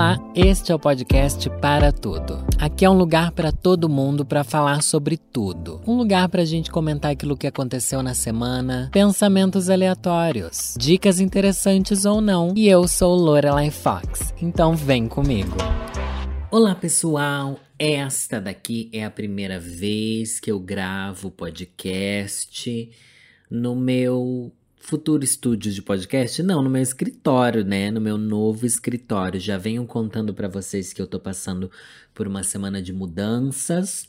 Olá, este é o podcast Para Tudo. Aqui é um lugar para todo mundo para falar sobre tudo. Um lugar para a gente comentar aquilo que aconteceu na semana, pensamentos aleatórios, dicas interessantes ou não. E eu sou Lorelai Fox, então vem comigo. Olá pessoal, esta daqui é a primeira vez que eu gravo podcast no meu futuro estúdio de podcast? Não, no meu escritório, né? No meu novo escritório. Já venho contando para vocês que eu tô passando por uma semana de mudanças.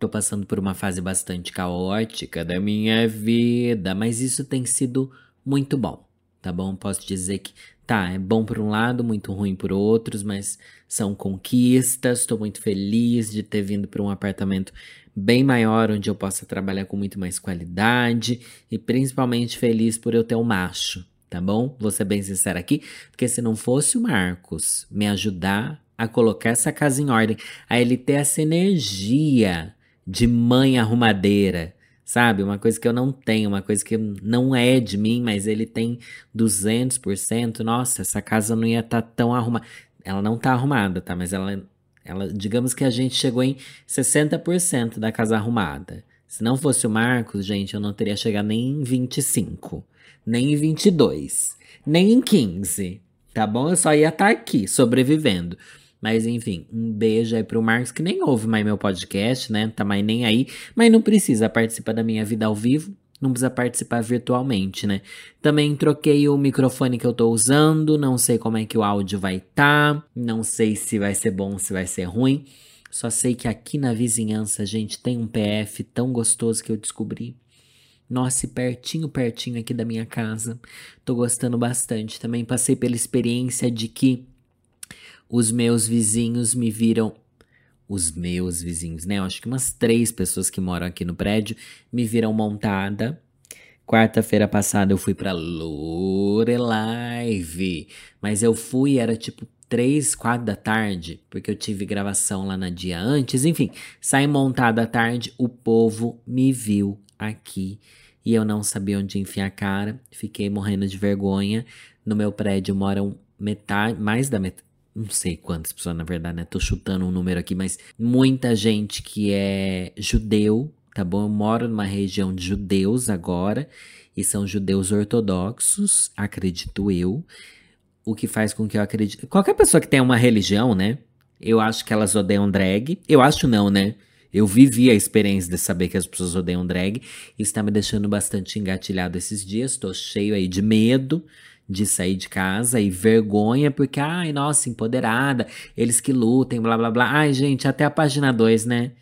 Tô passando por uma fase bastante caótica da minha vida, mas isso tem sido muito bom, tá bom? Posso dizer que tá, é bom por um lado, muito ruim por outros, mas são conquistas. Estou muito feliz de ter vindo para um apartamento bem maior, onde eu possa trabalhar com muito mais qualidade e principalmente feliz por eu ter um macho, tá bom? Vou ser bem sincera aqui, porque se não fosse o Marcos me ajudar a colocar essa casa em ordem, a ele ter essa energia de mãe arrumadeira, sabe? Uma coisa que eu não tenho, uma coisa que não é de mim, mas ele tem 200%. Nossa, essa casa não ia estar tá tão arrumada. Ela não tá arrumada, tá? Mas ela ela, digamos que a gente chegou em 60% da casa arrumada. Se não fosse o Marcos, gente, eu não teria chegado nem em 25, nem em 22, nem em 15, tá bom? Eu só ia estar tá aqui, sobrevivendo. Mas enfim, um beijo aí pro Marcos, que nem ouve mais meu podcast, né? Tá mais nem aí, mas não precisa participar da minha vida ao vivo não precisa participar virtualmente, né? Também troquei o microfone que eu tô usando, não sei como é que o áudio vai estar, tá, não sei se vai ser bom, se vai ser ruim. Só sei que aqui na vizinhança gente tem um PF tão gostoso que eu descobri. Nossa, pertinho, pertinho aqui da minha casa. Tô gostando bastante. Também passei pela experiência de que os meus vizinhos me viram os meus vizinhos, né? Eu acho que umas três pessoas que moram aqui no prédio me viram montada. Quarta-feira passada eu fui pra Lorelive, mas eu fui, era tipo três, quatro da tarde, porque eu tive gravação lá na dia antes. Enfim, saí montada à tarde, o povo me viu aqui e eu não sabia onde enfiar a cara. Fiquei morrendo de vergonha. No meu prédio moram metade, mais da metade não sei quantas pessoas, na verdade, né? Tô chutando um número aqui, mas muita gente que é judeu, tá bom? Eu moro numa região de judeus agora, e são judeus ortodoxos, acredito eu. O que faz com que eu acredite. Qualquer pessoa que tenha uma religião, né? Eu acho que elas odeiam drag. Eu acho não, né? Eu vivi a experiência de saber que as pessoas odeiam drag. Isso tá me deixando bastante engatilhado esses dias. Tô cheio aí de medo de sair de casa e vergonha porque, ai, nossa, empoderada, eles que lutem, blá blá blá. Ai, gente, até a página 2, né?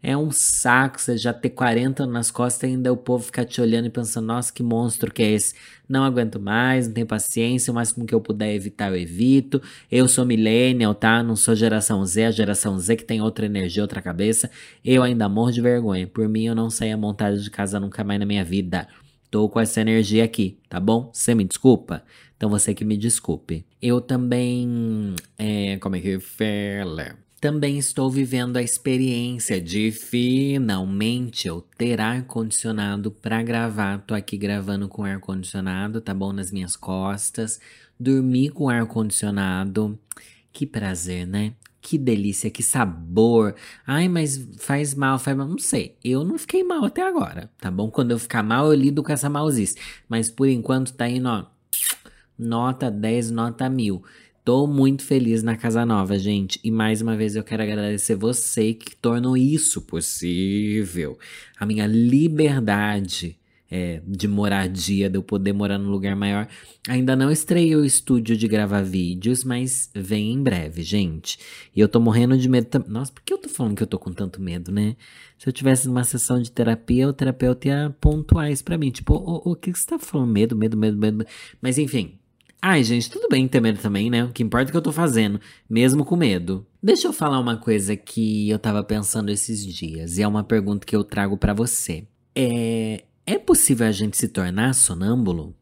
É um saco você já ter 40 anos nas costas e ainda o povo ficar te olhando e pensando, nossa, que monstro que é esse? Não aguento mais, não tenho paciência, o máximo que eu puder evitar eu evito. Eu sou millennial, tá? Não sou geração Z, a geração Z que tem outra energia, outra cabeça. Eu ainda morro de vergonha. Por mim, eu não saía montada de casa nunca mais na minha vida. Tô com essa energia aqui, tá bom? Você me desculpa? Então você que me desculpe. Eu também. É, como é que fala? Também estou vivendo a experiência de finalmente eu ter ar-condicionado para gravar. Tô aqui gravando com ar-condicionado, tá bom? Nas minhas costas. Dormir com ar-condicionado. Que prazer, né? Que delícia, que sabor. Ai, mas faz mal, faz mal. Não sei. Eu não fiquei mal até agora, tá bom? Quando eu ficar mal, eu lido com essa malzice. Mas por enquanto tá indo, ó. Nota 10, nota 1000. Tô muito feliz na casa nova, gente. E mais uma vez eu quero agradecer você que tornou isso possível. A minha liberdade é, de moradia, de eu poder morar num lugar maior. Ainda não estreiei o estúdio de gravar vídeos, mas vem em breve, gente. E eu tô morrendo de medo. Nossa, por que eu tô falando que eu tô com tanto medo, né? Se eu tivesse numa sessão de terapia, o terapeuta ia pontuar isso pra mim. Tipo, o, o que você tá falando? Medo, medo, medo, medo. Mas enfim. Ai, gente, tudo bem ter medo também, né? O que importa é o que eu tô fazendo, mesmo com medo. Deixa eu falar uma coisa que eu tava pensando esses dias, e é uma pergunta que eu trago para você. É, é possível a gente se tornar sonâmbulo?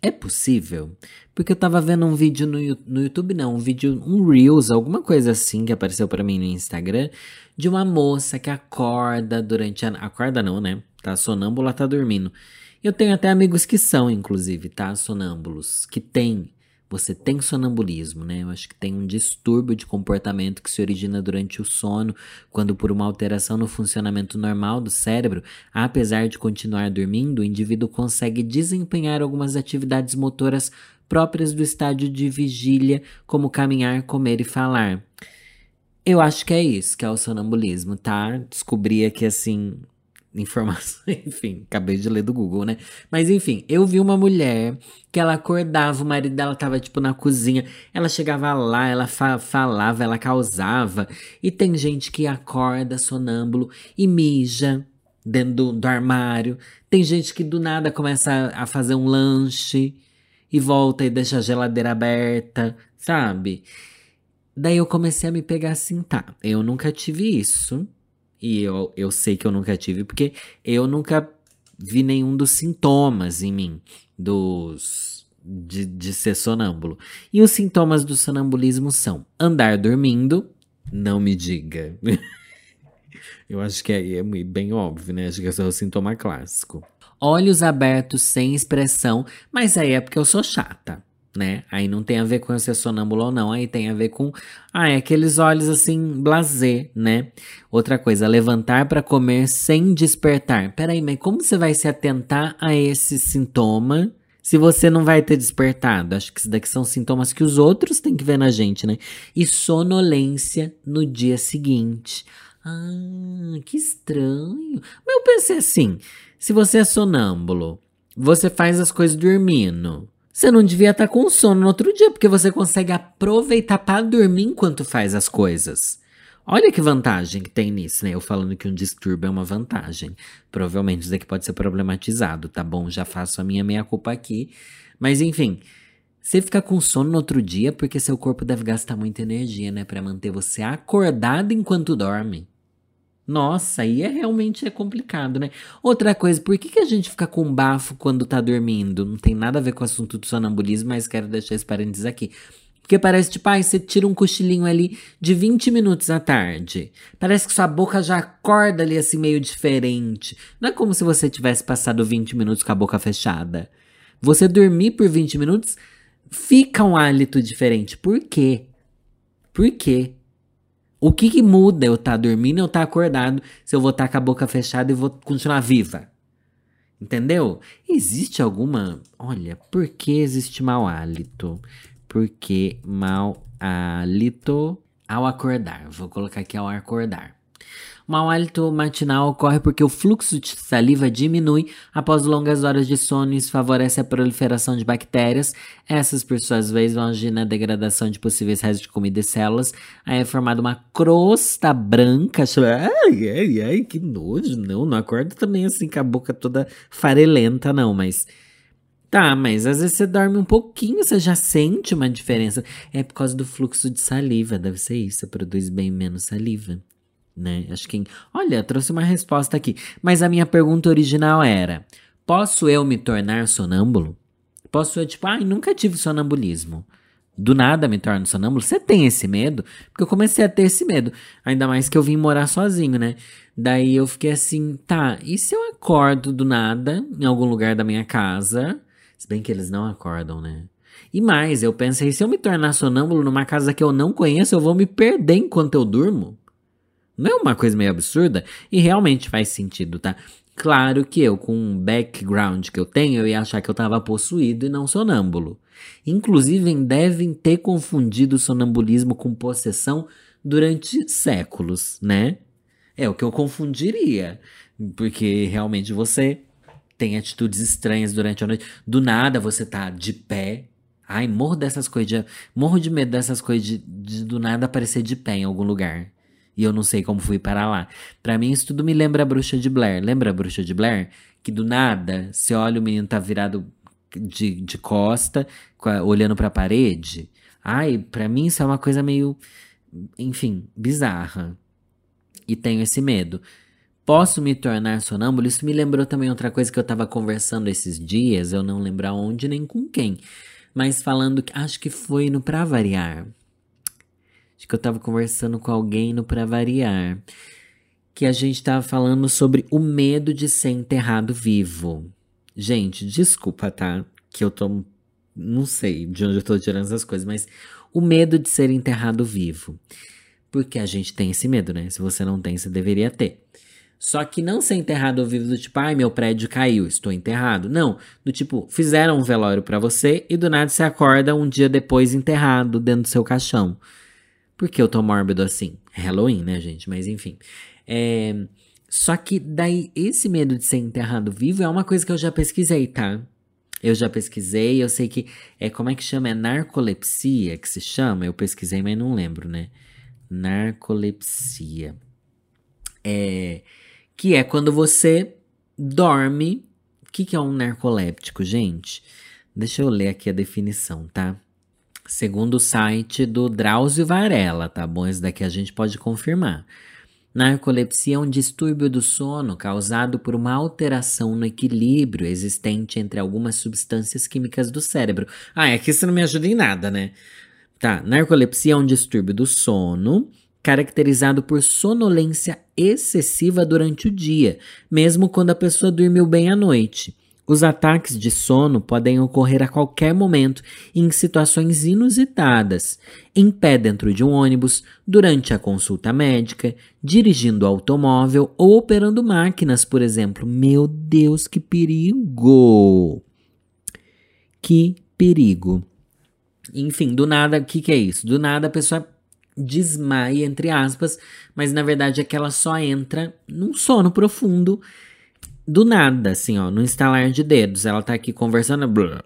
É possível? Porque eu tava vendo um vídeo no, no YouTube, não, um vídeo, um Reels, alguma coisa assim que apareceu para mim no Instagram, de uma moça que acorda durante a. Acorda não, né? Tá sonâmbula, tá dormindo. Eu tenho até amigos que são, inclusive, tá? Sonâmbulos, que têm você tem sonambulismo, né? Eu acho que tem um distúrbio de comportamento que se origina durante o sono, quando por uma alteração no funcionamento normal do cérebro, apesar de continuar dormindo, o indivíduo consegue desempenhar algumas atividades motoras próprias do estádio de vigília, como caminhar, comer e falar. Eu acho que é isso, que é o sonambulismo, tá? Descobri aqui assim informação, enfim, acabei de ler do Google, né? Mas enfim, eu vi uma mulher que ela acordava, o marido dela tava tipo na cozinha, ela chegava lá, ela fa falava, ela causava. E tem gente que acorda sonâmbulo e mija dentro do, do armário. Tem gente que do nada começa a, a fazer um lanche e volta e deixa a geladeira aberta, sabe? Daí eu comecei a me pegar assim, tá, eu nunca tive isso. E eu, eu sei que eu nunca tive, porque eu nunca vi nenhum dos sintomas em mim, dos de, de ser sonâmbulo. E os sintomas do sonambulismo são andar dormindo, não me diga. eu acho que é, é bem óbvio, né? Acho que esse é o sintoma clássico. Olhos abertos sem expressão, mas aí é porque eu sou chata né? Aí não tem a ver com eu ser sonâmbulo ou não, aí tem a ver com, ah, é aqueles olhos assim, blazer, né? Outra coisa, levantar para comer sem despertar. Peraí, mas como você vai se atentar a esse sintoma se você não vai ter despertado? Acho que isso daqui são sintomas que os outros têm que ver na gente, né? E sonolência no dia seguinte. Ah, que estranho. Mas eu pensei assim, se você é sonâmbulo, você faz as coisas dormindo. Você não devia estar tá com sono no outro dia, porque você consegue aproveitar para dormir enquanto faz as coisas. Olha que vantagem que tem nisso, né? Eu falando que um distúrbio é uma vantagem. Provavelmente isso daqui pode ser problematizado, tá bom? Já faço a minha meia-culpa aqui. Mas enfim, você fica com sono no outro dia porque seu corpo deve gastar muita energia, né? para manter você acordado enquanto dorme. Nossa, aí é realmente é complicado, né? Outra coisa, por que, que a gente fica com bafo quando tá dormindo? Não tem nada a ver com o assunto do sonambulismo, mas quero deixar esse parênteses aqui. Porque parece tipo, ai, você tira um cochilinho ali de 20 minutos à tarde. Parece que sua boca já acorda ali assim meio diferente. Não é como se você tivesse passado 20 minutos com a boca fechada. Você dormir por 20 minutos, fica um hálito diferente. Por quê? Por quê? O que, que muda eu estar tá dormindo ou estar tá acordado se eu vou estar tá com a boca fechada e vou continuar viva? Entendeu? Existe alguma. Olha, por que existe mau hálito? Por que mau hálito ao acordar? Vou colocar aqui ao acordar. Mau hálito matinal ocorre porque o fluxo de saliva diminui após longas horas de sono e isso favorece a proliferação de bactérias. Essas, por suas vezes, vão agir na degradação de possíveis restos de comida e células. Aí é formada uma crosta branca. Ai, ai, ai, que nojo. Não, não acorda também assim com a boca toda farelenta, não, mas. Tá, mas às vezes você dorme um pouquinho, você já sente uma diferença. É por causa do fluxo de saliva, deve ser isso, você produz bem menos saliva né? Acho que. Olha, trouxe uma resposta aqui. Mas a minha pergunta original era: posso eu me tornar sonâmbulo? Posso eu, tipo, ai, ah, nunca tive sonambulismo. Do nada me torno sonâmbulo? Você tem esse medo? Porque eu comecei a ter esse medo. Ainda mais que eu vim morar sozinho, né? Daí eu fiquei assim, tá, e se eu acordo do nada em algum lugar da minha casa? Se bem que eles não acordam, né? E mais, eu pensei, se eu me tornar sonâmbulo numa casa que eu não conheço, eu vou me perder enquanto eu durmo. Não é uma coisa meio absurda? E realmente faz sentido, tá? Claro que eu, com o background que eu tenho, eu ia achar que eu estava possuído e não sonâmbulo. Inclusive, devem ter confundido sonambulismo com possessão durante séculos, né? É o que eu confundiria. Porque realmente você tem atitudes estranhas durante a noite. Do nada você tá de pé. Ai, morro dessas coisas. De, morro de medo dessas coisas de, de do nada aparecer de pé em algum lugar e eu não sei como fui para lá. Para mim, isso tudo me lembra a bruxa de Blair. Lembra a bruxa de Blair? Que do nada, você olha o menino tá virado de, de costa, olhando para a parede. Ai, para mim isso é uma coisa meio, enfim, bizarra. E tenho esse medo. Posso me tornar sonâmbulo? Isso me lembrou também outra coisa que eu tava conversando esses dias, eu não lembro aonde nem com quem. Mas falando acho que foi no Pra Variar. Acho que eu tava conversando com alguém no Pra Variar. Que a gente tava falando sobre o medo de ser enterrado vivo. Gente, desculpa, tá? Que eu tô não sei de onde eu tô tirando essas coisas, mas o medo de ser enterrado vivo. Porque a gente tem esse medo, né? Se você não tem, você deveria ter. Só que não ser enterrado vivo do tipo, ai, meu prédio caiu, estou enterrado. Não, do tipo, fizeram um velório para você e do nada você acorda um dia depois enterrado dentro do seu caixão. Por que eu tô mórbido assim? É Halloween, né, gente? Mas enfim. É... Só que daí, esse medo de ser enterrado vivo é uma coisa que eu já pesquisei, tá? Eu já pesquisei, eu sei que é como é que chama? É narcolepsia que se chama? Eu pesquisei, mas não lembro, né? Narcolepsia. É que é quando você dorme. O que, que é um narcoléptico, gente? Deixa eu ler aqui a definição, tá? Segundo o site do Drauzio Varela, tá bom? Esse daqui a gente pode confirmar. Narcolepsia é um distúrbio do sono causado por uma alteração no equilíbrio existente entre algumas substâncias químicas do cérebro. Ah, aqui você não me ajuda em nada, né? Tá, narcolepsia é um distúrbio do sono caracterizado por sonolência excessiva durante o dia, mesmo quando a pessoa dormiu bem à noite. Os ataques de sono podem ocorrer a qualquer momento em situações inusitadas, em pé dentro de um ônibus, durante a consulta médica, dirigindo automóvel ou operando máquinas, por exemplo. Meu Deus, que perigo! Que perigo! Enfim, do nada, o que, que é isso? Do nada a pessoa desmaia, entre aspas, mas na verdade é que ela só entra num sono profundo do nada, assim, ó, no instalar de dedos. Ela tá aqui conversando, blá,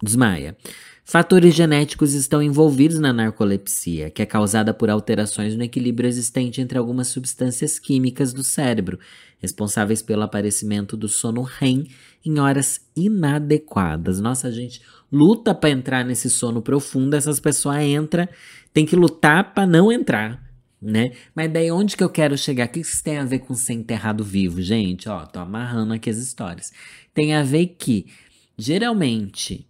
desmaia. Fatores genéticos estão envolvidos na narcolepsia, que é causada por alterações no equilíbrio existente entre algumas substâncias químicas do cérebro, responsáveis pelo aparecimento do sono REM em horas inadequadas. Nossa, a gente luta para entrar nesse sono profundo, essas pessoas entram tem que lutar para não entrar, né? Mas daí onde que eu quero chegar? O que isso tem a ver com ser enterrado vivo, gente? Ó, tô amarrando aqui as histórias. Tem a ver que, geralmente,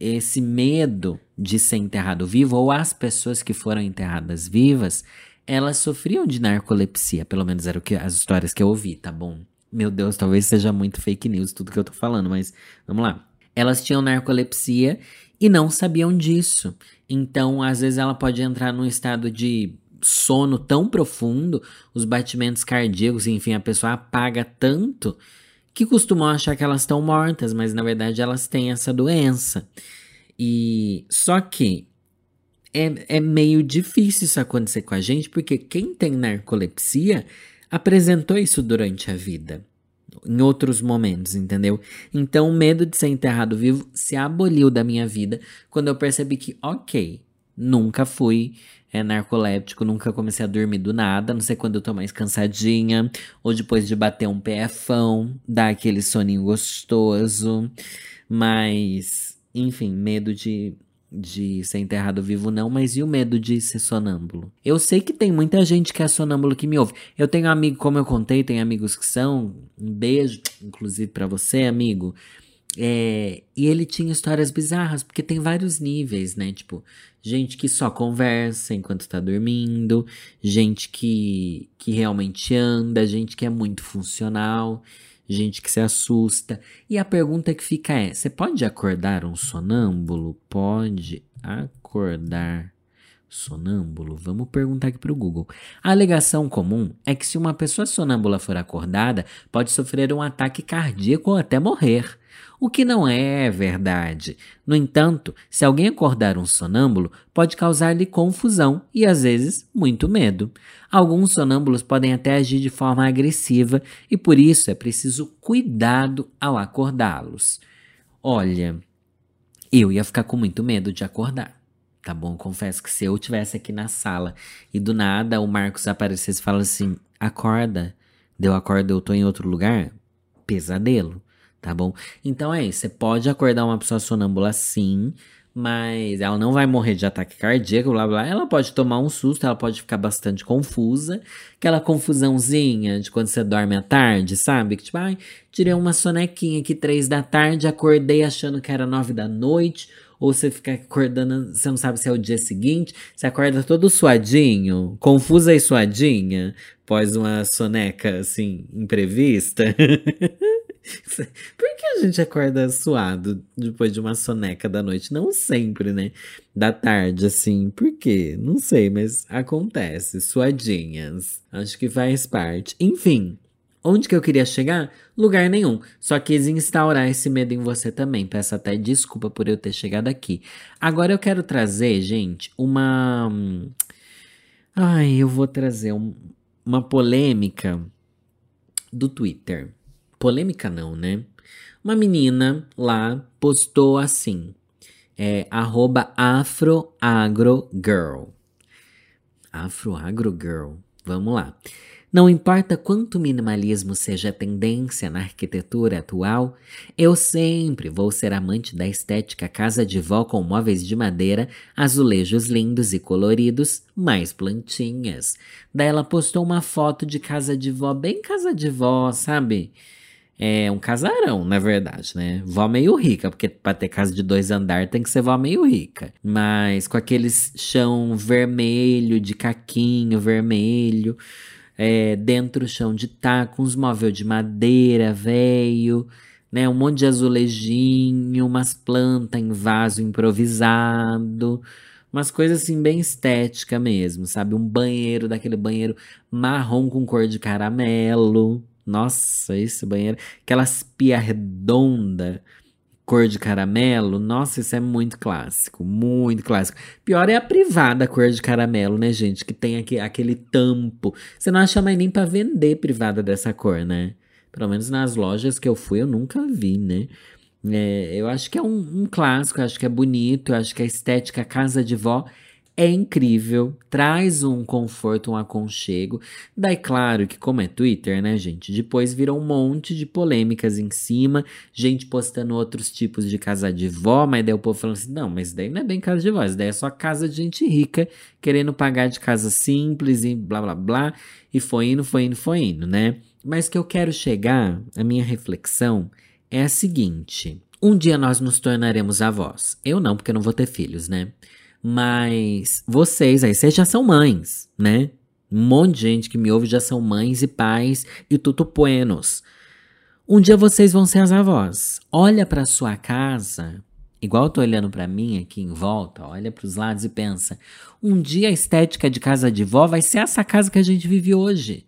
esse medo de ser enterrado vivo, ou as pessoas que foram enterradas vivas, elas sofriam de narcolepsia, pelo menos eram as histórias que eu ouvi, tá bom? Meu Deus, talvez seja muito fake news tudo que eu tô falando, mas vamos lá. Elas tinham narcolepsia e não sabiam disso. Então, às vezes, ela pode entrar num estado de sono tão profundo, os batimentos cardíacos, enfim, a pessoa apaga tanto que costumam achar que elas estão mortas, mas na verdade elas têm essa doença. E só que é, é meio difícil isso acontecer com a gente, porque quem tem narcolepsia apresentou isso durante a vida em outros momentos, entendeu? Então, o medo de ser enterrado vivo se aboliu da minha vida quando eu percebi que, ok, nunca fui é, narcoléptico, nunca comecei a dormir do nada, não sei quando eu tô mais cansadinha, ou depois de bater um PFão, dar aquele soninho gostoso, mas, enfim, medo de de ser enterrado vivo, não, mas e o medo de ser sonâmbulo? Eu sei que tem muita gente que é sonâmbulo que me ouve. Eu tenho amigo, como eu contei, tem amigos que são. Um beijo, inclusive para você, amigo. É, e ele tinha histórias bizarras, porque tem vários níveis, né? Tipo, gente que só conversa enquanto tá dormindo, gente que, que realmente anda, gente que é muito funcional gente que se assusta. E a pergunta que fica é: você pode acordar um sonâmbulo? Pode acordar sonâmbulo? Vamos perguntar aqui para o Google. A alegação comum é que se uma pessoa sonâmbula for acordada, pode sofrer um ataque cardíaco ou até morrer o que não é verdade. No entanto, se alguém acordar um sonâmbulo, pode causar-lhe confusão e às vezes muito medo. Alguns sonâmbulos podem até agir de forma agressiva e por isso é preciso cuidado ao acordá-los. Olha, eu ia ficar com muito medo de acordar. Tá bom? Confesso que se eu tivesse aqui na sala e do nada o Marcos aparecesse e falasse assim: acorda, deu acorda, eu tô em outro lugar, pesadelo tá bom? Então é isso, você pode acordar uma pessoa sonâmbula sim, mas ela não vai morrer de ataque cardíaco, blá blá. Ela pode tomar um susto, ela pode ficar bastante confusa. Aquela confusãozinha de quando você dorme à tarde, sabe? Que tipo, ai, tirei uma sonequinha aqui três da tarde, acordei achando que era nove da noite. Ou você fica acordando, você não sabe se é o dia seguinte, você acorda todo suadinho, confusa e suadinha, após uma soneca assim, imprevista. Por que a gente acorda suado depois de uma soneca da noite? Não sempre, né? Da tarde, assim. Por quê? Não sei, mas acontece. Suadinhas. Acho que faz parte. Enfim. Onde que eu queria chegar? Lugar nenhum. Só quis instaurar esse medo em você também. Peço até desculpa por eu ter chegado aqui. Agora eu quero trazer, gente, uma. Ai, eu vou trazer um, uma polêmica do Twitter. Polêmica não, né? Uma menina lá postou assim, é, arroba afroagrogirl. Afroagrogirl, vamos lá. Não importa quanto minimalismo seja a tendência na arquitetura atual, eu sempre vou ser amante da estética casa de vó com móveis de madeira, azulejos lindos e coloridos, mais plantinhas. Daí ela postou uma foto de casa de vó, bem casa de vó, sabe? É um casarão, na verdade, né? Vó meio rica, porque pra ter casa de dois andar tem que ser vó meio rica. Mas com aqueles chão vermelho, de caquinho vermelho é, dentro chão de tacos, móvel de madeira velho, né? Um monte de azulejinho, umas plantas em vaso improvisado, umas coisas assim bem estética mesmo, sabe? Um banheiro, daquele banheiro marrom com cor de caramelo. Nossa, esse banheiro, aquelas pia redonda cor de caramelo, nossa, isso é muito clássico, muito clássico. Pior é a privada cor de caramelo, né, gente? Que tem aqui, aquele tampo. Você não acha mais nem para vender privada dessa cor, né? Pelo menos nas lojas que eu fui, eu nunca vi, né? É, eu acho que é um, um clássico, acho que é bonito, acho que a estética casa de vó é incrível, traz um conforto, um aconchego. Daí, claro que, como é Twitter, né, gente? Depois virou um monte de polêmicas em cima, gente postando outros tipos de casa de vó, mas daí o povo falando assim: não, mas daí não é bem casa de vó, isso daí é só casa de gente rica querendo pagar de casa simples e blá blá blá. E foi indo, foi indo, foi indo, né? Mas que eu quero chegar, a minha reflexão é a seguinte: um dia nós nos tornaremos avós. Eu não, porque eu não vou ter filhos, né? Mas vocês aí, vocês já são mães, né? Um monte de gente que me ouve já são mães e pais e tutupuenos. Um dia vocês vão ser as avós. Olha para sua casa, igual eu tô olhando para mim aqui em volta, olha para os lados e pensa: um dia a estética de casa de vó vai ser essa casa que a gente vive hoje.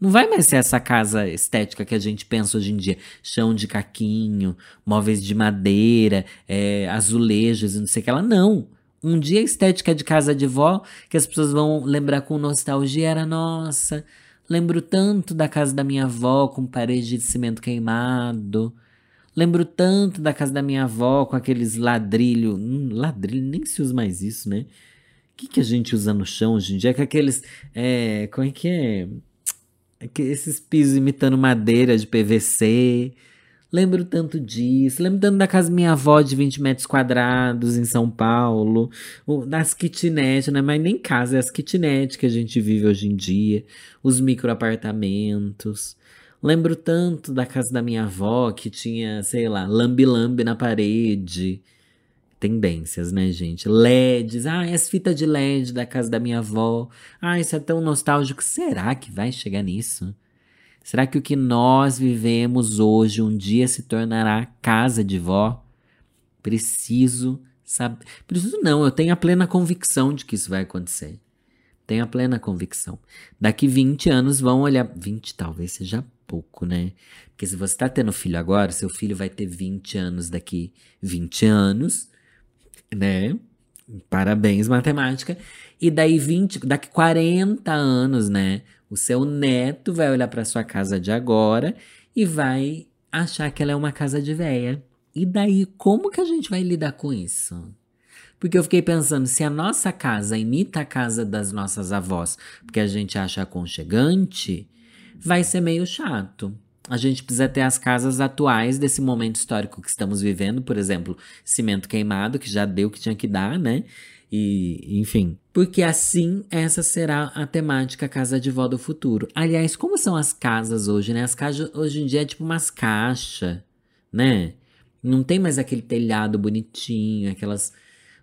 Não vai mais ser essa casa estética que a gente pensa hoje em dia. Chão de caquinho, móveis de madeira, é, azulejos e não sei o que lá. Não. Um dia a estética de casa de vó, que as pessoas vão lembrar com nostalgia, era nossa. Lembro tanto da casa da minha avó com parede de cimento queimado. Lembro tanto da casa da minha avó com aqueles ladrilho. Hum, ladrilho, nem se usa mais isso, né? O que, que a gente usa no chão hoje em dia? Que aqueles. É, como é que é? é esses pisos imitando madeira de PVC. Lembro tanto disso. Lembro tanto da casa da minha avó de 20 metros quadrados em São Paulo. Das kitnet, né? Mas nem casa, é as kitnet que a gente vive hoje em dia. Os micro apartamentos. Lembro tanto da casa da minha avó que tinha, sei lá, lambe-lambe na parede. Tendências, né, gente? LEDs. Ah, as fitas de LED da casa da minha avó. Ah, isso é tão nostálgico. Será que vai chegar nisso? Será que o que nós vivemos hoje um dia se tornará casa de vó? Preciso saber. Preciso não, eu tenho a plena convicção de que isso vai acontecer. Tenho a plena convicção. Daqui 20 anos vão olhar. 20 talvez seja pouco, né? Porque se você está tendo filho agora, seu filho vai ter 20 anos daqui 20 anos, né? Parabéns, matemática. E daí 20, daqui 40 anos, né? O seu neto vai olhar para sua casa de agora e vai achar que ela é uma casa de véia. E daí, como que a gente vai lidar com isso? Porque eu fiquei pensando, se a nossa casa imita a casa das nossas avós, porque a gente acha aconchegante, vai ser meio chato. A gente precisa ter as casas atuais desse momento histórico que estamos vivendo, por exemplo, cimento queimado, que já deu o que tinha que dar, né? E, enfim. Porque assim, essa será a temática Casa de Vó do Futuro. Aliás, como são as casas hoje, né? As casas hoje em dia é tipo umas caixas, né? Não tem mais aquele telhado bonitinho, aquelas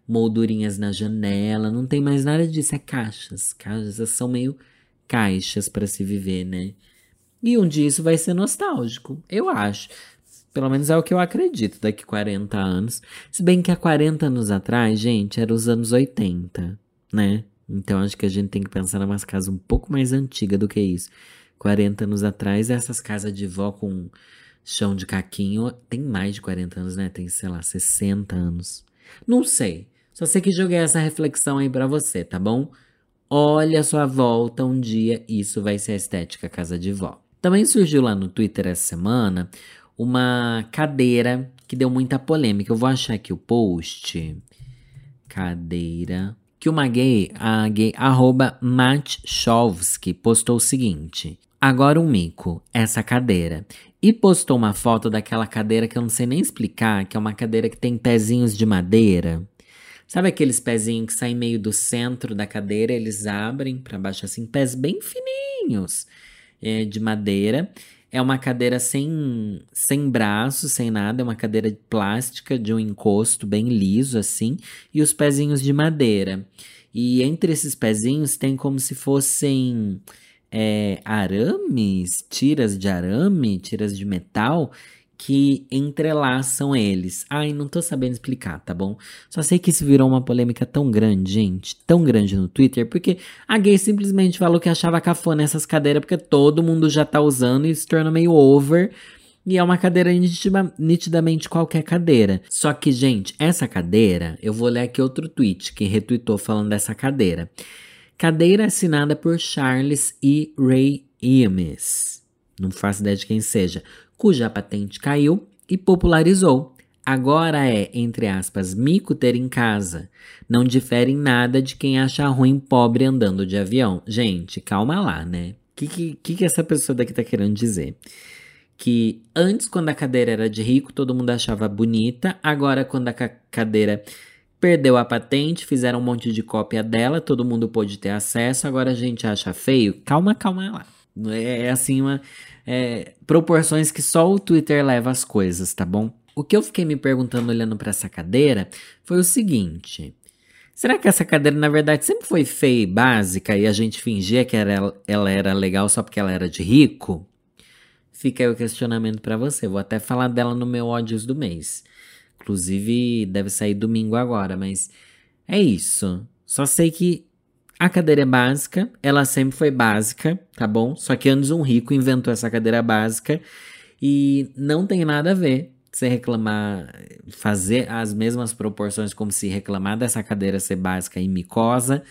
moldurinhas na janela, não tem mais nada disso, é caixas. Caixas são meio caixas para se viver, né? E um dia isso vai ser nostálgico, eu acho. Pelo menos é o que eu acredito daqui 40 anos. Se bem que há 40 anos atrás, gente, era os anos 80, né? Então acho que a gente tem que pensar em umas casas um pouco mais antigas do que isso. 40 anos atrás, essas casas de vó com chão de caquinho tem mais de 40 anos, né? Tem, sei lá, 60 anos. Não sei. Só sei que joguei essa reflexão aí para você, tá bom? Olha a sua volta um dia, isso vai ser a estética casa de vó. Também surgiu lá no Twitter essa semana uma cadeira que deu muita polêmica. Eu vou achar aqui o post. Cadeira. Que uma gay, a gay, arroba Matchovski, postou o seguinte. Agora um mico, essa cadeira. E postou uma foto daquela cadeira que eu não sei nem explicar, que é uma cadeira que tem pezinhos de madeira. Sabe aqueles pezinhos que saem meio do centro da cadeira, eles abrem para baixo assim, pés bem fininhos é, de madeira. É uma cadeira sem, sem braço, sem nada, é uma cadeira plástica de um encosto bem liso assim, e os pezinhos de madeira. E entre esses pezinhos tem como se fossem é, arames, tiras de arame, tiras de metal, que entrelaçam eles. Ai, não tô sabendo explicar, tá bom? Só sei que isso virou uma polêmica tão grande, gente, tão grande no Twitter, porque a gay simplesmente falou que achava cafona essas cadeiras porque todo mundo já tá usando e se torna meio over. E é uma cadeira nitidamente qualquer cadeira. Só que, gente, essa cadeira, eu vou ler aqui outro tweet que retweetou falando dessa cadeira. Cadeira assinada por Charles E. Ray Eames. Não faço ideia de quem seja cuja patente caiu e popularizou. Agora é, entre aspas, mico ter em casa. Não difere em nada de quem acha ruim pobre andando de avião. Gente, calma lá, né? O que, que, que essa pessoa daqui tá querendo dizer? Que antes, quando a cadeira era de rico, todo mundo achava bonita. Agora, quando a cadeira perdeu a patente, fizeram um monte de cópia dela, todo mundo pôde ter acesso. Agora a gente acha feio. Calma, calma lá. É, é assim uma é, proporções que só o Twitter leva as coisas, tá bom? O que eu fiquei me perguntando olhando para essa cadeira foi o seguinte: será que essa cadeira na verdade sempre foi feia e básica e a gente fingia que era, ela era legal só porque ela era de rico? Fica aí o questionamento para você. Vou até falar dela no meu ódios do mês. Inclusive, deve sair domingo agora, mas é isso. Só sei que a cadeira é básica, ela sempre foi básica, tá bom? Só que antes um rico inventou essa cadeira básica e não tem nada a ver você reclamar, fazer as mesmas proporções como se reclamar dessa cadeira ser básica e micosa,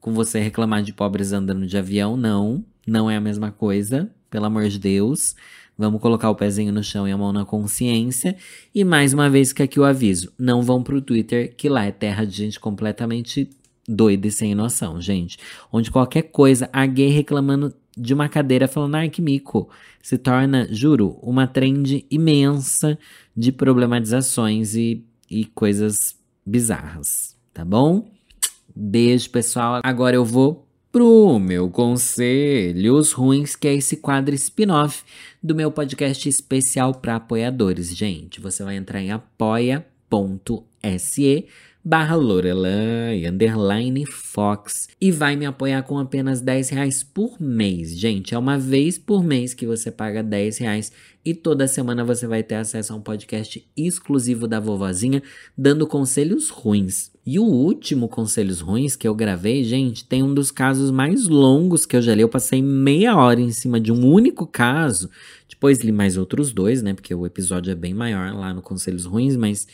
com você reclamar de pobres andando de avião, não, não é a mesma coisa, pelo amor de Deus. Vamos colocar o pezinho no chão e a mão na consciência. E mais uma vez que aqui o aviso, não vão pro Twitter, que lá é terra de gente completamente doida e sem noção, gente. Onde qualquer coisa, a gay reclamando de uma cadeira falando, ai que mico, se torna, juro, uma trend imensa de problematizações e, e coisas bizarras, tá bom? Beijo, pessoal. Agora eu vou pro meu conselhos ruins, que é esse quadro spin-off do meu podcast especial para apoiadores. Gente, você vai entrar em apoia.se barra Lorelai, underline Fox, e vai me apoiar com apenas 10 reais por mês. Gente, é uma vez por mês que você paga 10 reais e toda semana você vai ter acesso a um podcast exclusivo da vovozinha, dando conselhos ruins. E o último Conselhos Ruins que eu gravei, gente, tem um dos casos mais longos que eu já li. Eu passei meia hora em cima de um único caso. Depois li mais outros dois, né? Porque o episódio é bem maior lá no Conselhos Ruins, mas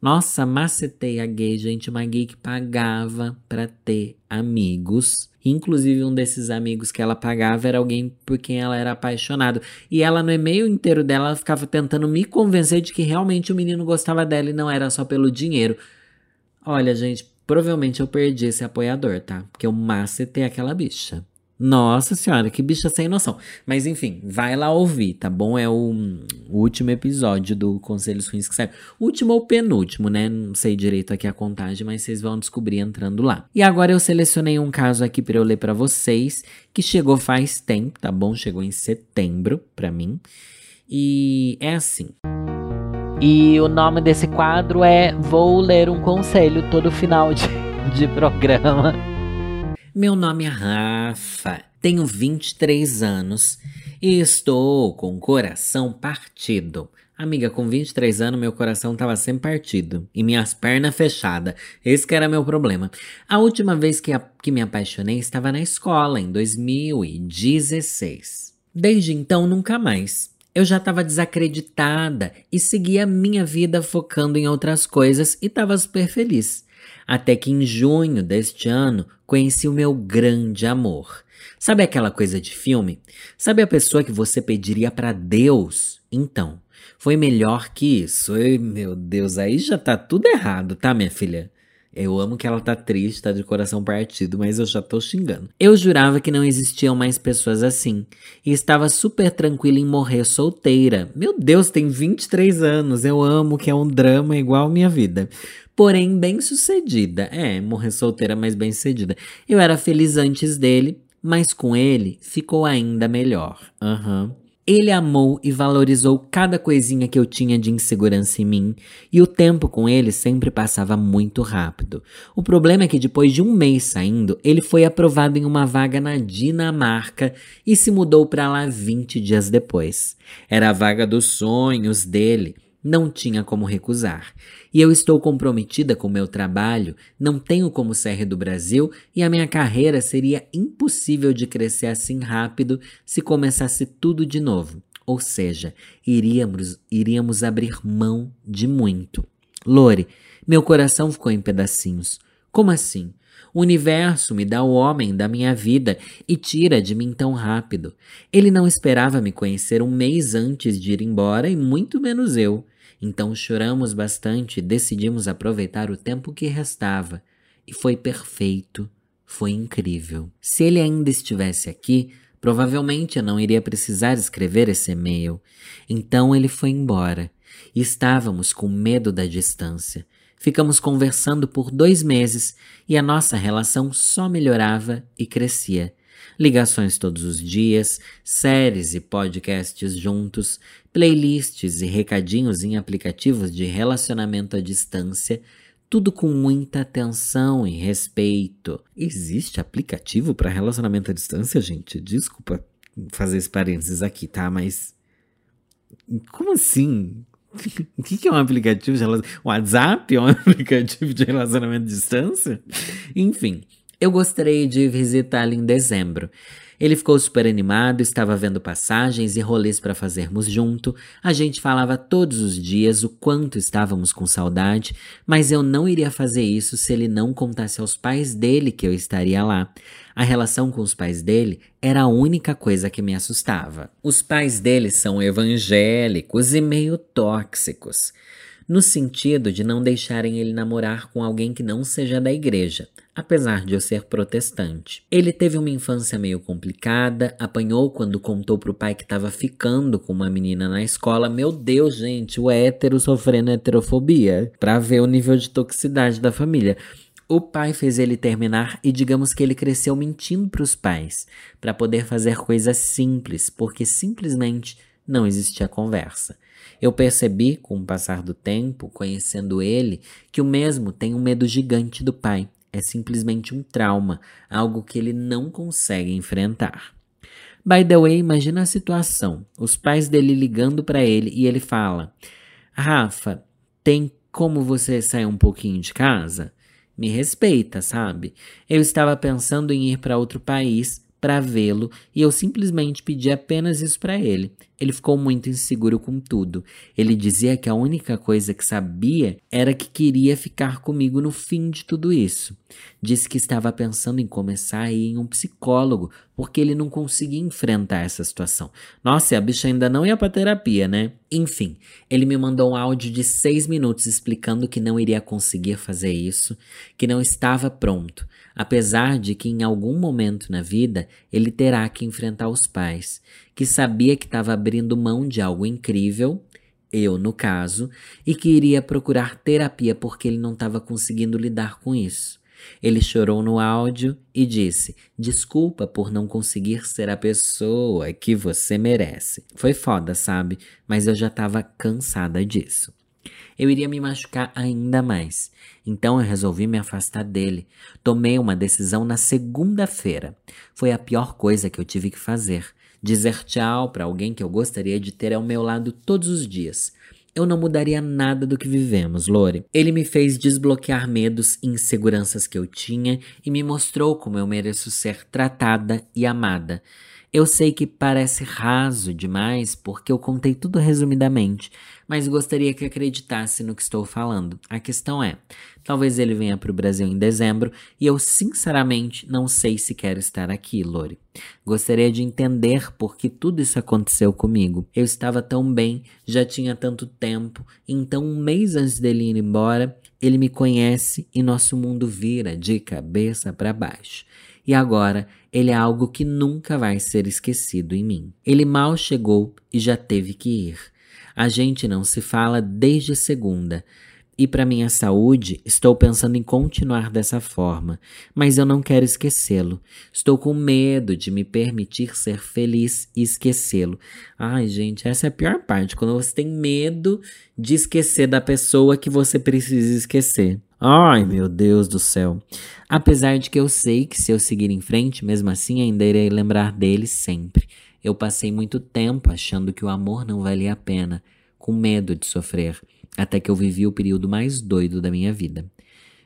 nossa, macetei a gay, gente, uma gay que pagava para ter amigos. Inclusive, um desses amigos que ela pagava era alguém por quem ela era apaixonado. E ela, no e-mail inteiro dela, ela ficava tentando me convencer de que realmente o menino gostava dela e não era só pelo dinheiro. Olha, gente, provavelmente eu perdi esse apoiador, tá? Porque eu macetei aquela bicha. Nossa senhora, que bicha sem noção. Mas enfim, vai lá ouvir, tá bom? É o, o, último episódio do Conselhos Ruins que saiu. Último ou penúltimo, né? Não sei direito aqui a contagem, mas vocês vão descobrir entrando lá. E agora eu selecionei um caso aqui para eu ler para vocês, que chegou faz tempo, tá bom? Chegou em setembro para mim. E é assim. E o nome desse quadro é Vou Ler um Conselho todo final de, de programa. Meu nome é Rafa Tenho 23 anos e estou com o coração partido. Amiga, com 23 anos, meu coração tava sempre partido e minhas pernas fechadas. Esse que era meu problema. A última vez que, a, que me apaixonei estava na escola, em 2016. Desde então, nunca mais. Eu já estava desacreditada e seguia minha vida focando em outras coisas e estava super feliz. Até que em junho deste ano conheci o meu grande amor. Sabe aquela coisa de filme? Sabe a pessoa que você pediria para Deus? Então, foi melhor que isso. Meu Deus, aí já tá tudo errado, tá, minha filha? Eu amo que ela tá triste, tá de coração partido, mas eu já tô xingando. Eu jurava que não existiam mais pessoas assim. E estava super tranquila em morrer solteira. Meu Deus, tem 23 anos. Eu amo que é um drama igual minha vida. Porém, bem sucedida. É, morrer solteira, mas bem sucedida. Eu era feliz antes dele, mas com ele ficou ainda melhor. Aham. Uhum. Ele amou e valorizou cada coisinha que eu tinha de insegurança em mim, e o tempo com ele sempre passava muito rápido. O problema é que depois de um mês saindo, ele foi aprovado em uma vaga na Dinamarca e se mudou para lá 20 dias depois. Era a vaga dos sonhos dele. Não tinha como recusar. E eu estou comprometida com meu trabalho, não tenho como sair do Brasil e a minha carreira seria impossível de crescer assim rápido se começasse tudo de novo. Ou seja, iríamos, iríamos abrir mão de muito. Lore, meu coração ficou em pedacinhos. Como assim? O universo me dá o homem da minha vida e tira de mim tão rápido. Ele não esperava me conhecer um mês antes de ir embora e muito menos eu. Então choramos bastante e decidimos aproveitar o tempo que restava. E foi perfeito, foi incrível. Se ele ainda estivesse aqui, provavelmente eu não iria precisar escrever esse e-mail. Então ele foi embora. E estávamos com medo da distância. Ficamos conversando por dois meses e a nossa relação só melhorava e crescia ligações todos os dias, séries e podcasts juntos, playlists e recadinhos em aplicativos de relacionamento à distância, tudo com muita atenção e respeito. Existe aplicativo para relacionamento à distância, gente? Desculpa fazer esse parênteses aqui, tá? Mas. Como assim? O que é um aplicativo de relacionamento? WhatsApp é um aplicativo de relacionamento à distância? Enfim, eu gostaria de visitá-lo em dezembro. Ele ficou super animado, estava vendo passagens e rolês para fazermos junto. A gente falava todos os dias o quanto estávamos com saudade, mas eu não iria fazer isso se ele não contasse aos pais dele que eu estaria lá. A relação com os pais dele era a única coisa que me assustava. Os pais dele são evangélicos e meio tóxicos no sentido de não deixarem ele namorar com alguém que não seja da igreja, apesar de eu ser protestante. Ele teve uma infância meio complicada, apanhou quando contou pro pai que estava ficando com uma menina na escola. Meu Deus, gente, o hétero sofrendo heterofobia, pra ver o nível de toxicidade da família. O pai fez ele terminar e digamos que ele cresceu mentindo para os pais, para poder fazer coisas simples, porque simplesmente não existia conversa. Eu percebi, com o passar do tempo, conhecendo ele, que o mesmo tem um medo gigante do pai. É simplesmente um trauma, algo que ele não consegue enfrentar. By the way, imagina a situação: os pais dele ligando para ele e ele fala: Rafa, tem como você sair um pouquinho de casa? Me respeita, sabe? Eu estava pensando em ir para outro país para vê-lo e eu simplesmente pedi apenas isso para ele. Ele ficou muito inseguro com tudo. Ele dizia que a única coisa que sabia era que queria ficar comigo no fim de tudo isso. Disse que estava pensando em começar a ir em um psicólogo porque ele não conseguia enfrentar essa situação. Nossa, a bicha ainda não ia para terapia, né? Enfim, ele me mandou um áudio de seis minutos explicando que não iria conseguir fazer isso, que não estava pronto apesar de que em algum momento na vida ele terá que enfrentar os pais, que sabia que estava abrindo mão de algo incrível, eu no caso, e que iria procurar terapia porque ele não estava conseguindo lidar com isso. Ele chorou no áudio e disse: Desculpa por não conseguir ser a pessoa que você merece. Foi foda, sabe? Mas eu já estava cansada disso. Eu iria me machucar ainda mais. Então eu resolvi me afastar dele. Tomei uma decisão na segunda-feira. Foi a pior coisa que eu tive que fazer. Dizer tchau para alguém que eu gostaria de ter ao meu lado todos os dias. Eu não mudaria nada do que vivemos, Lore. Ele me fez desbloquear medos e inseguranças que eu tinha e me mostrou como eu mereço ser tratada e amada. Eu sei que parece raso demais porque eu contei tudo resumidamente, mas gostaria que acreditasse no que estou falando. A questão é: talvez ele venha para o Brasil em dezembro e eu sinceramente não sei se quero estar aqui, Lori. Gostaria de entender por que tudo isso aconteceu comigo. Eu estava tão bem, já tinha tanto tempo, então um mês antes dele ir embora, ele me conhece e nosso mundo vira de cabeça para baixo. E agora ele é algo que nunca vai ser esquecido em mim. Ele mal chegou e já teve que ir. A gente não se fala desde segunda. E para minha saúde, estou pensando em continuar dessa forma, mas eu não quero esquecê-lo. Estou com medo de me permitir ser feliz e esquecê-lo. Ai, gente, essa é a pior parte, quando você tem medo de esquecer da pessoa que você precisa esquecer. Ai, meu Deus do céu. Apesar de que eu sei que se eu seguir em frente, mesmo assim ainda irei lembrar dele sempre. Eu passei muito tempo achando que o amor não valia a pena, com medo de sofrer, até que eu vivi o período mais doido da minha vida.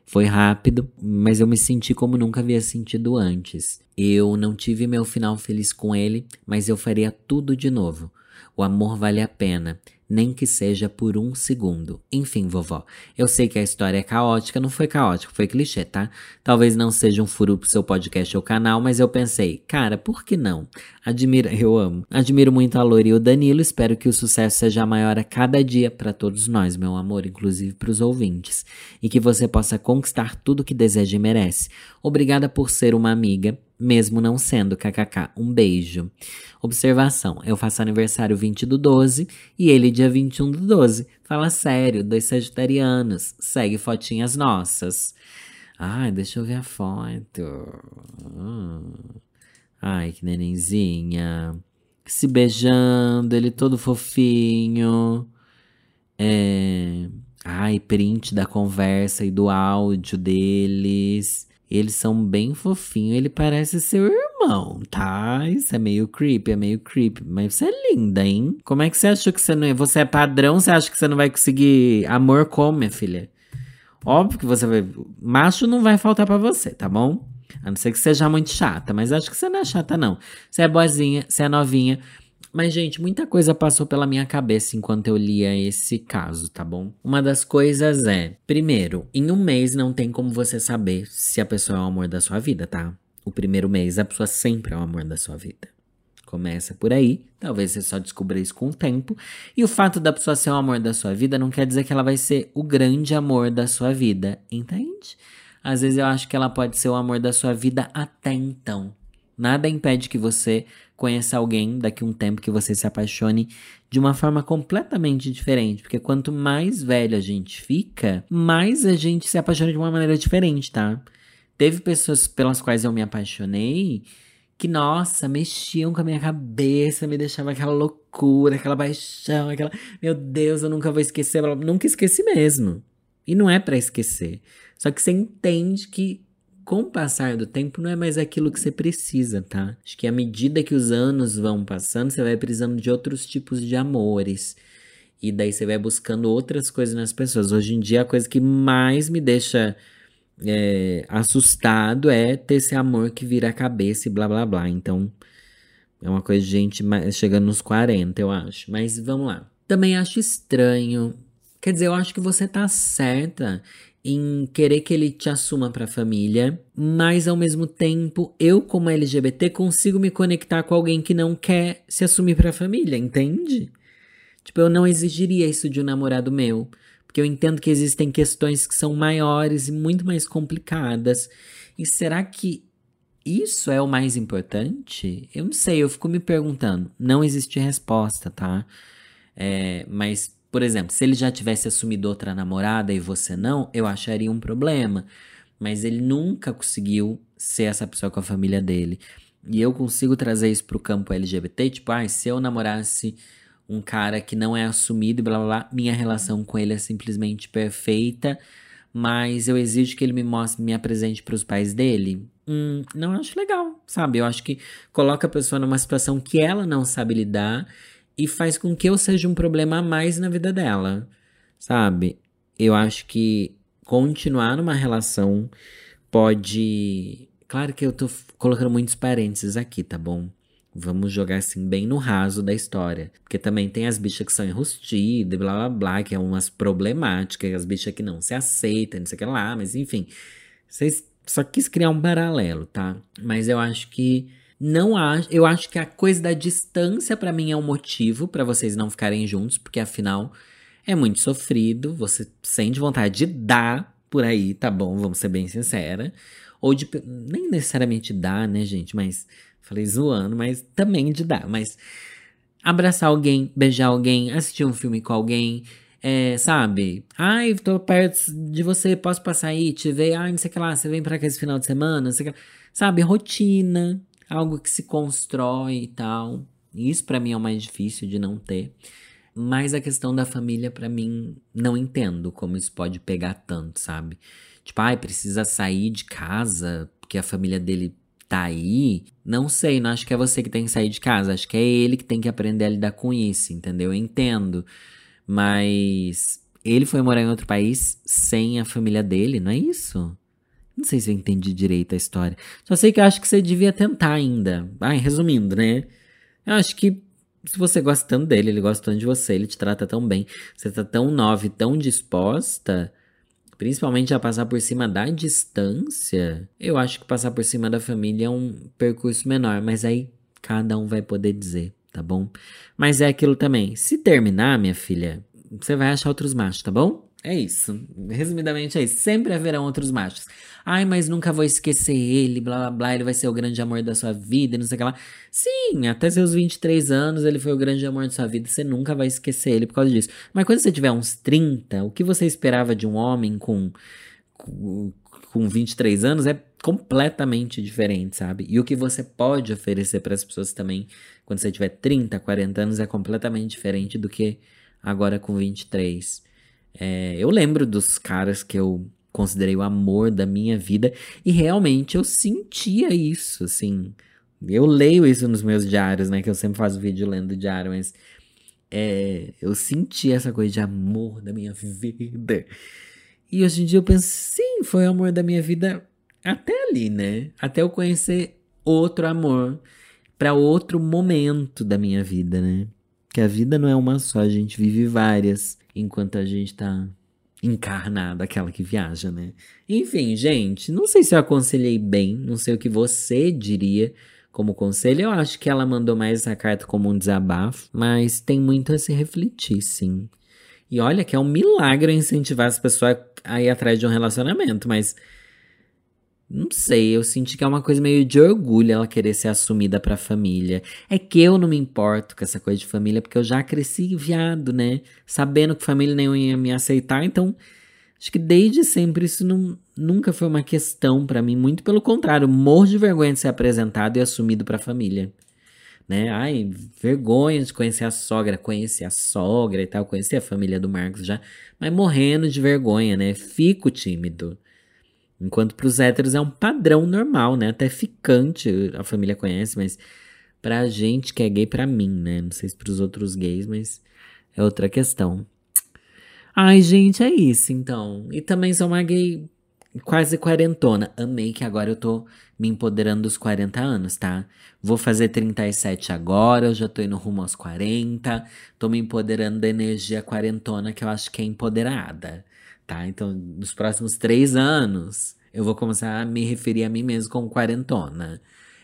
Foi rápido, mas eu me senti como nunca havia sentido antes. Eu não tive meu final feliz com ele, mas eu faria tudo de novo. O amor vale a pena nem que seja por um segundo. Enfim, vovó, eu sei que a história é caótica, não foi caótica, foi clichê, tá? Talvez não seja um furo pro seu podcast ou canal, mas eu pensei, cara, por que não? Admiro, eu amo. Admiro muito a Lori e o Danilo, espero que o sucesso seja maior a cada dia para todos nós, meu amor, inclusive para os ouvintes, e que você possa conquistar tudo que deseja e merece. Obrigada por ser uma amiga, mesmo não sendo, kkk. Um beijo. Observação: eu faço aniversário 20 do 12 e ele dia 21 do 12. Fala sério, dois sagitarianos. Segue fotinhas nossas. Ai, deixa eu ver a foto. Hum. Ai, que nenenzinha. Se beijando, ele todo fofinho. É. Ai, print da conversa e do áudio deles. Eles são bem fofinhos, ele parece seu irmão, tá? Isso é meio creepy, é meio creepy. Mas você é linda, hein? Como é que você achou que você não ia? Você é padrão, você acha que você não vai conseguir amor como, minha filha? Óbvio que você vai. Macho não vai faltar para você, tá bom? A não ser que seja muito chata, mas acho que você não é chata, não. Você é boazinha, você é novinha. Mas, gente, muita coisa passou pela minha cabeça enquanto eu lia esse caso, tá bom? Uma das coisas é: primeiro, em um mês não tem como você saber se a pessoa é o amor da sua vida, tá? O primeiro mês, a pessoa sempre é o amor da sua vida. Começa por aí, talvez você só descubra isso com o tempo. E o fato da pessoa ser o amor da sua vida não quer dizer que ela vai ser o grande amor da sua vida, entende? Às vezes eu acho que ela pode ser o amor da sua vida até então. Nada impede que você conheça alguém daqui a um tempo que você se apaixone de uma forma completamente diferente. Porque quanto mais velho a gente fica, mais a gente se apaixona de uma maneira diferente, tá? Teve pessoas pelas quais eu me apaixonei que, nossa, mexiam com a minha cabeça, me deixava aquela loucura, aquela paixão, aquela. Meu Deus, eu nunca vou esquecer. nunca esqueci mesmo. E não é para esquecer. Só que você entende que com o passar do tempo não é mais aquilo que você precisa, tá? Acho que à medida que os anos vão passando, você vai precisando de outros tipos de amores. E daí você vai buscando outras coisas nas pessoas. Hoje em dia, a coisa que mais me deixa é, assustado é ter esse amor que vira a cabeça e blá blá blá. Então, é uma coisa de gente chegando nos 40, eu acho. Mas vamos lá. Também acho estranho. Quer dizer, eu acho que você tá certa em querer que ele te assuma para a família, mas ao mesmo tempo, eu como LGBT consigo me conectar com alguém que não quer se assumir para a família, entende? Tipo, eu não exigiria isso de um namorado meu, porque eu entendo que existem questões que são maiores e muito mais complicadas. E será que isso é o mais importante? Eu não sei, eu fico me perguntando. Não existe resposta, tá? É, mas por exemplo, se ele já tivesse assumido outra namorada e você não, eu acharia um problema. Mas ele nunca conseguiu ser essa pessoa com a família dele. E eu consigo trazer isso pro campo LGBT, tipo, ah, se eu namorasse um cara que não é assumido e blá blá blá. Minha relação com ele é simplesmente perfeita, mas eu exijo que ele me mostre, me apresente para os pais dele. Hum, não acho legal, sabe? Eu acho que coloca a pessoa numa situação que ela não sabe lidar e faz com que eu seja um problema a mais na vida dela, sabe? Eu acho que continuar numa relação pode. Claro que eu tô colocando muitos parênteses aqui, tá bom? Vamos jogar assim bem no raso da história. Porque também tem as bichas que são enrustidas, blá blá blá, que é umas problemáticas, as bichas que não se aceitam, não sei o que lá, mas enfim. Vocês só quis criar um paralelo, tá? Mas eu acho que não acho, eu acho que a coisa da distância para mim é um motivo para vocês não ficarem juntos, porque afinal é muito sofrido, você sente vontade de dar por aí, tá bom, vamos ser bem sincera, ou de nem necessariamente dar, né, gente, mas Falei zoando, mas também de dar. Mas abraçar alguém, beijar alguém, assistir um filme com alguém, é, sabe? Ai, tô perto de você, posso passar aí, te ver, ai, não sei o que lá, você vem pra cá esse final de semana, não sei o que Sabe, rotina, algo que se constrói e tal. Isso para mim é o mais difícil de não ter. Mas a questão da família, para mim, não entendo como isso pode pegar tanto, sabe? Tipo, ai, precisa sair de casa porque a família dele tá aí, não sei, não acho que é você que tem que sair de casa, acho que é ele que tem que aprender a lidar com isso, entendeu? Eu entendo. Mas ele foi morar em outro país sem a família dele, não é isso? Não sei se eu entendi direito a história. Só sei que eu acho que você devia tentar ainda. Ai, resumindo, né? Eu acho que se você gosta tanto dele, ele gosta tanto de você, ele te trata tão bem, você tá tão nova e tão disposta, principalmente a passar por cima da distância, eu acho que passar por cima da família é um percurso menor, mas aí cada um vai poder dizer, tá bom? Mas é aquilo também. Se terminar, minha filha, você vai achar outros machos, tá bom? É isso. Resumidamente é isso. Sempre haverão outros machos. Ai, mas nunca vou esquecer ele, blá blá blá, ele vai ser o grande amor da sua vida, não sei o que lá. Sim, até seus 23 anos ele foi o grande amor da sua vida, você nunca vai esquecer ele por causa disso. Mas quando você tiver uns 30, o que você esperava de um homem com, com, com 23 anos é completamente diferente, sabe? E o que você pode oferecer para as pessoas também, quando você tiver 30, 40 anos, é completamente diferente do que agora com 23. É, eu lembro dos caras que eu considerei o amor da minha vida e realmente eu sentia isso, assim. Eu leio isso nos meus diários, né? Que eu sempre faço vídeo lendo diário, mas é, eu senti essa coisa de amor da minha vida. E hoje em dia eu penso, sim, foi o amor da minha vida até ali, né? Até eu conhecer outro amor para outro momento da minha vida, né? Que a vida não é uma só, a gente vive várias enquanto a gente tá encarnada, aquela que viaja, né? Enfim, gente, não sei se eu aconselhei bem, não sei o que você diria como conselho. Eu acho que ela mandou mais essa carta como um desabafo, mas tem muito a se refletir, sim. E olha que é um milagre incentivar as pessoas a ir atrás de um relacionamento, mas não sei, eu senti que é uma coisa meio de orgulho ela querer ser assumida pra família. É que eu não me importo com essa coisa de família, porque eu já cresci viado, né? Sabendo que família nenhuma ia me aceitar, então acho que desde sempre isso não, nunca foi uma questão para mim. Muito pelo contrário, morro de vergonha de ser apresentado e assumido pra família. Né? Ai, vergonha de conhecer a sogra, conhecer a sogra e tal, conhecer a família do Marcos já, mas morrendo de vergonha, né? Fico tímido. Enquanto para os héteros é um padrão normal, né? Até ficante, a família conhece, mas pra gente que é gay, pra mim, né? Não sei se pros outros gays, mas é outra questão. Ai, gente, é isso então. E também sou uma gay quase quarentona. Amei que agora eu tô me empoderando dos 40 anos, tá? Vou fazer 37 agora, eu já tô indo rumo aos 40. Tô me empoderando da energia quarentona que eu acho que é empoderada tá? Então, nos próximos três anos, eu vou começar a me referir a mim mesmo como quarentona.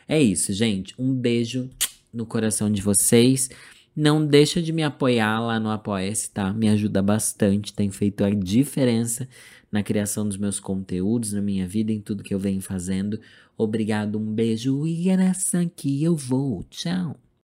É isso, gente. Um beijo no coração de vocês. Não deixa de me apoiar lá no Apoia-se, tá? Me ajuda bastante, tem feito a diferença na criação dos meus conteúdos, na minha vida, em tudo que eu venho fazendo. Obrigado, um beijo e é nessa que eu vou. Tchau.